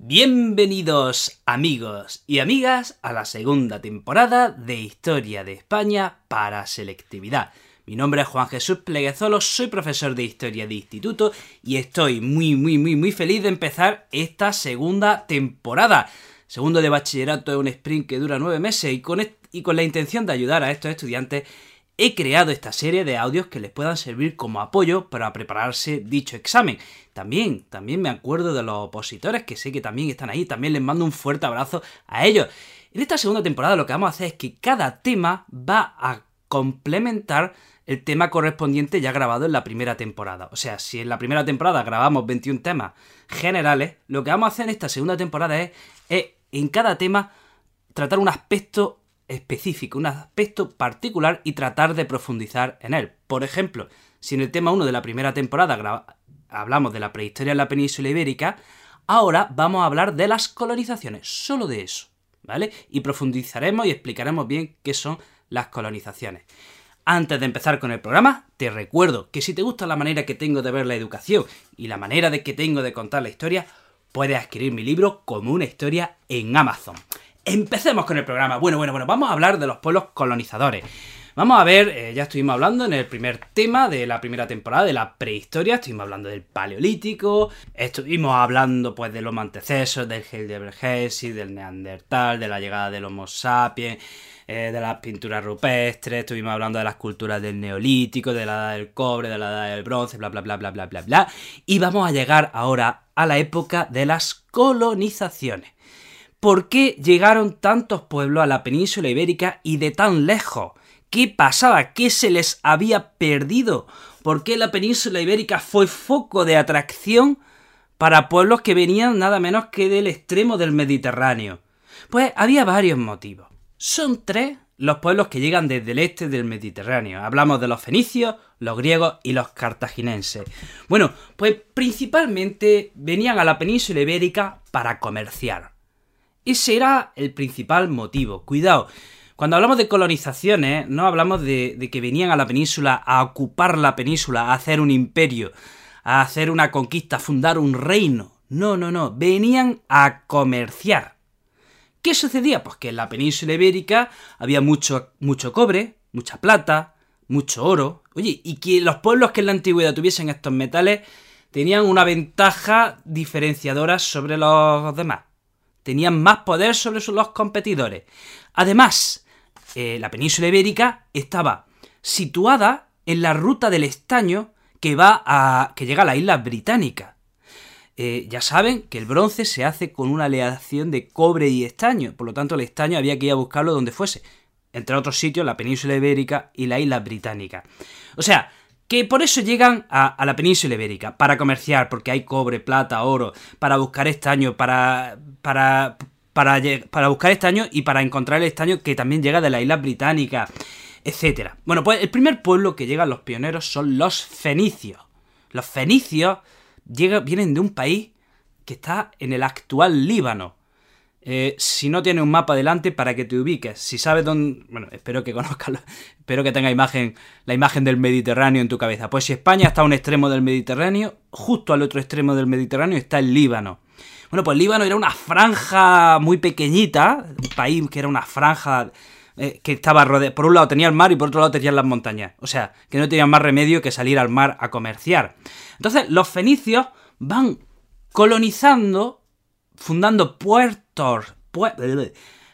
Bienvenidos amigos y amigas a la segunda temporada de Historia de España para Selectividad. Mi nombre es Juan Jesús Pleguezolo, soy profesor de Historia de Instituto y estoy muy muy muy muy feliz de empezar esta segunda temporada. Segundo de bachillerato es un sprint que dura nueve meses y con, y con la intención de ayudar a estos estudiantes he creado esta serie de audios que les puedan servir como apoyo para prepararse dicho examen. También, también me acuerdo de los opositores que sé que también están ahí, también les mando un fuerte abrazo a ellos. En esta segunda temporada lo que vamos a hacer es que cada tema va a complementar el tema correspondiente ya grabado en la primera temporada. O sea, si en la primera temporada grabamos 21 temas generales, lo que vamos a hacer en esta segunda temporada es, es en cada tema tratar un aspecto específico, un aspecto particular y tratar de profundizar en él. Por ejemplo, si en el tema 1 de la primera temporada hablamos de la prehistoria en la península ibérica, ahora vamos a hablar de las colonizaciones, solo de eso, ¿vale? Y profundizaremos y explicaremos bien qué son las colonizaciones. Antes de empezar con el programa, te recuerdo que si te gusta la manera que tengo de ver la educación y la manera de que tengo de contar la historia, puedes adquirir mi libro como una historia en Amazon. Empecemos con el programa. Bueno, bueno, bueno, vamos a hablar de los pueblos colonizadores. Vamos a ver, eh, ya estuvimos hablando en el primer tema de la primera temporada de la prehistoria, estuvimos hablando del paleolítico, estuvimos hablando pues de los antecesos, del Heidelbergensis, del Neandertal, de la llegada del Homo sapiens, eh, de las pinturas rupestres, estuvimos hablando de las culturas del neolítico, de la edad del cobre, de la edad del bronce, bla bla bla bla bla bla bla. Y vamos a llegar ahora a la época de las colonizaciones. ¿Por qué llegaron tantos pueblos a la península ibérica y de tan lejos? ¿Qué pasaba? ¿Qué se les había perdido? ¿Por qué la península ibérica fue foco de atracción para pueblos que venían nada menos que del extremo del Mediterráneo? Pues había varios motivos. Son tres los pueblos que llegan desde el este del Mediterráneo. Hablamos de los fenicios, los griegos y los cartaginenses. Bueno, pues principalmente venían a la península ibérica para comerciar. Ese era el principal motivo. Cuidado, cuando hablamos de colonizaciones, no hablamos de, que venían a la península a ocupar la península, a hacer un imperio, a hacer una conquista, a fundar un reino. No, no, no, venían a comerciar. ¿Qué sucedía? Pues que en la península ibérica había mucho, mucho cobre, mucha plata, mucho oro. Oye, y que los pueblos que en la antigüedad tuviesen estos metales tenían una ventaja diferenciadora sobre los demás tenían más poder sobre los competidores. Además, eh, la península ibérica estaba situada en la ruta del estaño que va a. que llega a la isla británica. Eh, ya saben que el bronce se hace con una aleación de cobre y estaño, por lo tanto el estaño había que ir a buscarlo donde fuese, entre otros sitios la península ibérica y la isla británica. O sea, que por eso llegan a, la península ibérica, para comerciar, porque hay cobre, plata, oro, para buscar estaño, para, para, para, para buscar estaño y para encontrar el estaño que también llega de la isla británica, etc. Bueno, pues el primer pueblo que llegan los pioneros son los fenicios. Los fenicios vienen de un país que está en el actual Líbano. Eh, si no tiene un mapa delante para que te ubiques, si sabes dónde, bueno, espero que conozcas, espero que tenga imagen, la imagen del Mediterráneo en tu cabeza. Pues si España está a un extremo del Mediterráneo, justo al otro extremo del Mediterráneo está el Líbano. Bueno, pues Líbano era una franja muy pequeñita, un país que era una franja eh, que estaba rodeada, por un lado tenía el mar y por otro lado tenía las montañas. O sea, que no tenían más remedio que salir al mar a comerciar. Entonces, los fenicios van colonizando, fundando puertos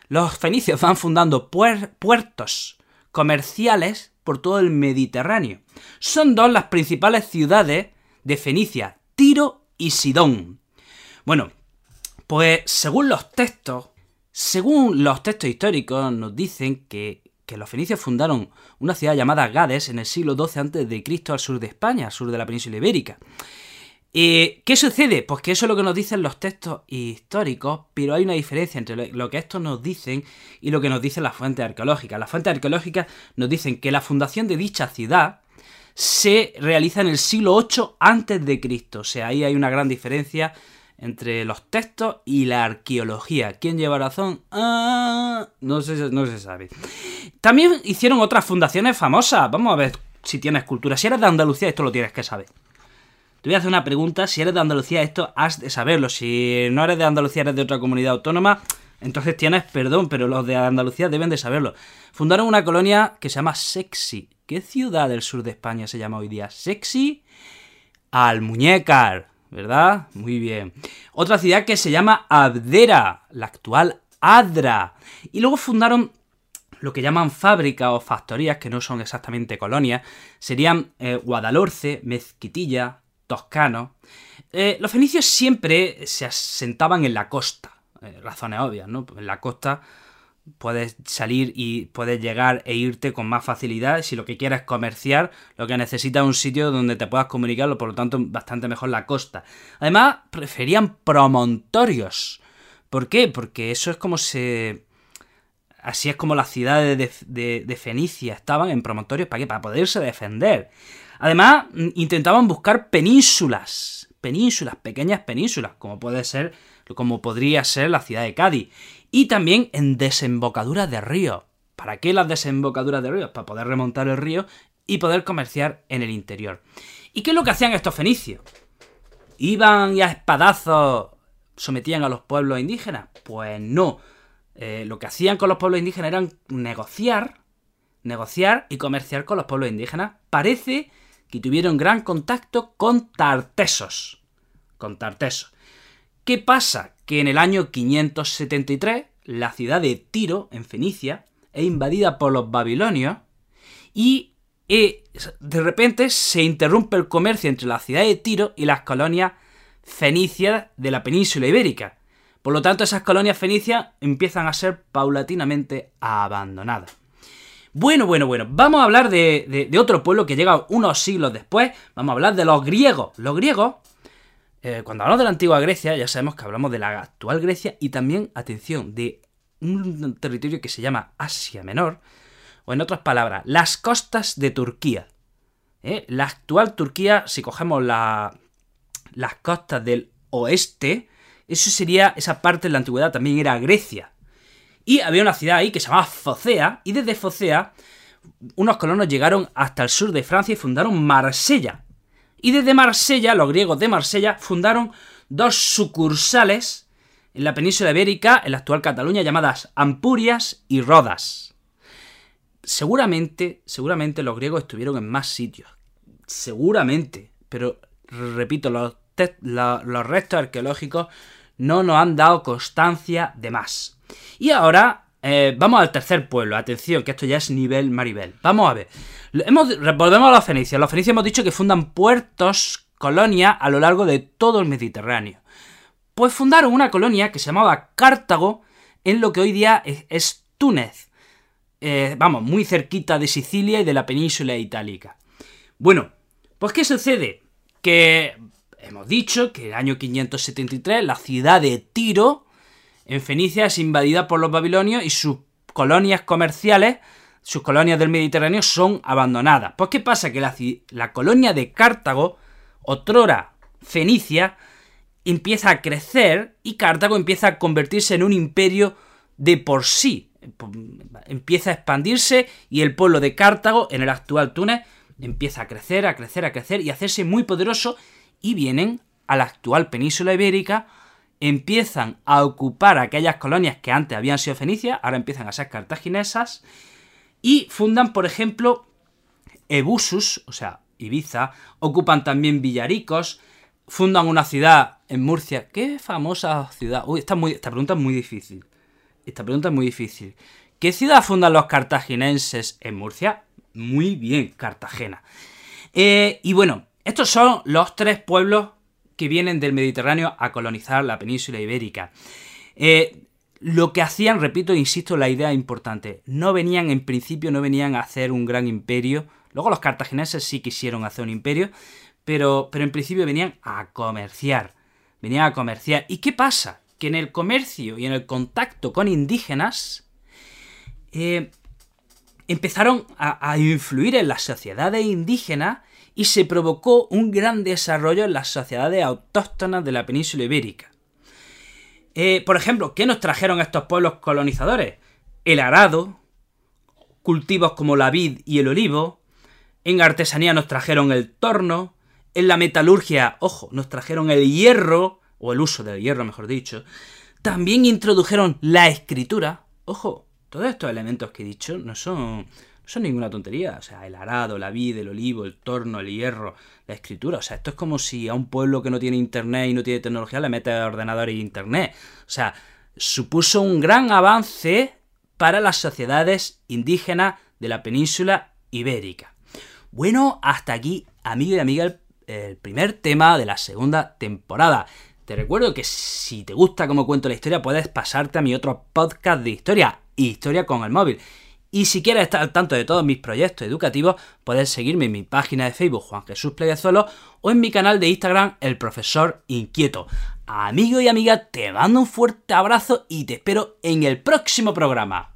los fenicios van fundando puertos comerciales por todo el Mediterráneo. Son dos las principales ciudades de Fenicia, Tiro y Sidón. Bueno, pues según los textos, según los textos históricos nos dicen que, que los fenicios fundaron una ciudad llamada Gades en el siglo XII a.C. al sur de España, al sur de la península ibérica. ¿Y ¿Qué sucede? Pues que eso es lo que nos dicen los textos históricos, pero hay una diferencia entre lo que estos nos dicen y lo que nos dicen las fuentes arqueológicas. Las fuentes arqueológicas nos dicen que la fundación de dicha ciudad se realiza en el siglo VIII antes de Cristo. O sea, ahí hay una gran diferencia entre los textos y la arqueología. ¿Quién lleva razón? Ah, no, se, no se sabe. También hicieron otras fundaciones famosas. Vamos a ver si tienes cultura. Si eres de Andalucía, esto lo tienes que saber. Te voy a hacer una pregunta. Si eres de Andalucía, esto has de saberlo. Si no eres de Andalucía, eres de otra comunidad autónoma, entonces tienes perdón, pero los de Andalucía deben de saberlo. Fundaron una colonia que se llama Sexy. ¿Qué ciudad del sur de España se llama hoy día? Sexy Almuñécar, ¿verdad? Muy bien. Otra ciudad que se llama Abdera, la actual Adra. Y luego fundaron lo que llaman fábricas o factorías, que no son exactamente colonias, serían eh, Guadalhorce, Mezquitilla, Toscano. Eh, los fenicios siempre se asentaban en la costa, eh, razones obvias, ¿no? En la costa puedes salir y puedes llegar e irte con más facilidad. Si lo que quieres es comerciar, lo que necesitas es un sitio donde te puedas comunicarlo, por lo tanto, bastante mejor la costa. Además, preferían promontorios. ¿Por qué? Porque eso es como se. Así es como las ciudades de, de Fenicia estaban en promontorios. ¿Para qué? Para poderse defender. Además, intentaban buscar penínsulas. Penínsulas, pequeñas penínsulas, como puede ser, como podría ser la ciudad de Cádiz y también en desembocaduras de ríos. ¿Para qué las desembocaduras de ríos? Para poder remontar el río y poder comerciar en el interior. ¿Y qué es lo que hacían estos fenicios? ¿Iban y a espadazos sometían a los pueblos indígenas? Pues no. Eh, lo que hacían con los pueblos indígenas era negociar, negociar y comerciar con los pueblos indígenas. Parece que tuvieron gran contacto con tartesos. Con tartesos. ¿Qué pasa? que en el año 573 la ciudad de Tiro, en Fenicia, es invadida por los babilonios y eh, de repente se interrumpe el comercio entre la ciudad de Tiro y las colonias fenicias de la península ibérica. Por lo tanto, esas colonias fenicias empiezan a ser paulatinamente abandonadas. Bueno, bueno, bueno, vamos a hablar de, otro pueblo que llega unos siglos después, vamos a hablar de los griegos. Los griegos eh, cuando hablamos de la antigua Grecia, ya sabemos que hablamos de la actual Grecia y también, atención, de un territorio que se llama Asia Menor, o en otras palabras, las costas de Turquía. ¿Eh? La actual Turquía, si cogemos las costas del oeste, eso sería, esa parte de la antigüedad también era Grecia. Y había una ciudad ahí que se llamaba Focea, y desde Focea unos colonos llegaron hasta el sur de Francia y fundaron Marsella, y desde Marsella, los griegos de Marsella, fundaron dos sucursales en la península ibérica, en la actual Cataluña, llamadas Ampurias y Rodas. Seguramente, seguramente los griegos estuvieron en más sitios. Seguramente. Pero, repito, los, los restos arqueológicos no nos han dado constancia de más. Y ahora eh, vamos al tercer pueblo. Atención, que esto ya es nivel Maribel. Vamos a ver. Hemos, volvemos a los fenicios. Los fenicios hemos dicho que fundan puertos, colonias, a lo largo de todo el Mediterráneo. Pues fundaron una colonia que se llamaba Cartago en lo que hoy día es, Túnez. Eh, vamos, muy cerquita de Sicilia y de la península itálica. Bueno, pues ¿qué sucede? Que hemos dicho que en el año 573 la ciudad de Tiro en Fenicia es invadida por los babilonios y sus colonias comerciales, sus colonias del Mediterráneo, son abandonadas. Pues ¿qué pasa? Que la, colonia de Cartago, otrora Fenicia, empieza a crecer y Cartago empieza a convertirse en un imperio de por sí. Empieza a expandirse y el pueblo de Cartago, en el actual Túnez, empieza a crecer, a crecer, a crecer y a hacerse muy poderoso y vienen a la actual península ibérica empiezan a ocupar aquellas colonias que antes habían sido fenicias, ahora empiezan a ser cartaginesas, y fundan, por ejemplo, Ebusus, o sea, Ibiza, ocupan también Villaricos, fundan una ciudad en Murcia. ¿Qué famosa ciudad? Uy, esta, muy, esta pregunta es muy difícil. Esta pregunta es muy difícil. ¿Qué ciudad fundan los cartaginenses en Murcia? Muy bien, Cartagena. Eh, y bueno, estos son los tres pueblos que vienen del Mediterráneo a colonizar la península ibérica. Eh, lo que hacían, repito, insisto, la idea importante, no venían en principio, no venían a hacer un gran imperio, luego los cartagineses sí quisieron hacer un imperio, pero, pero en principio venían a comerciar, venían a comerciar. ¿Y qué pasa? Que en el comercio y en el contacto con indígenas, eh, empezaron a, a influir en las sociedades indígenas y se provocó un gran desarrollo en las sociedades autóctonas de la península ibérica. Eh, por ejemplo, ¿qué nos trajeron estos pueblos colonizadores? El arado, cultivos como la vid y el olivo, en artesanía nos trajeron el torno, En la metalurgia, ojo, nos trajeron el hierro, o el uso del hierro, mejor dicho. También introdujeron la escritura. Ojo, todos estos elementos que he dicho no son son ninguna tontería. O sea, el arado, la vid, el olivo, el torno, el hierro, la escritura. O sea, esto es como si a un pueblo que no tiene internet y no tiene tecnología le mete ordenador y internet. O sea, supuso un gran avance para las sociedades indígenas de la península ibérica. Bueno, hasta aquí, amigo y amiga, el, el primer tema de la segunda temporada. Te recuerdo que si te gusta cómo cuento la historia, puedes pasarte a mi otro podcast de historia, Historia con el móvil. Y si quieres estar al tanto de todos mis proyectos educativos, puedes seguirme en mi plegazuelo o en mi canal de Instagram, El Profesor Inquieto. Amigo y amiga, te mando un fuerte abrazo y te espero en el próximo programa.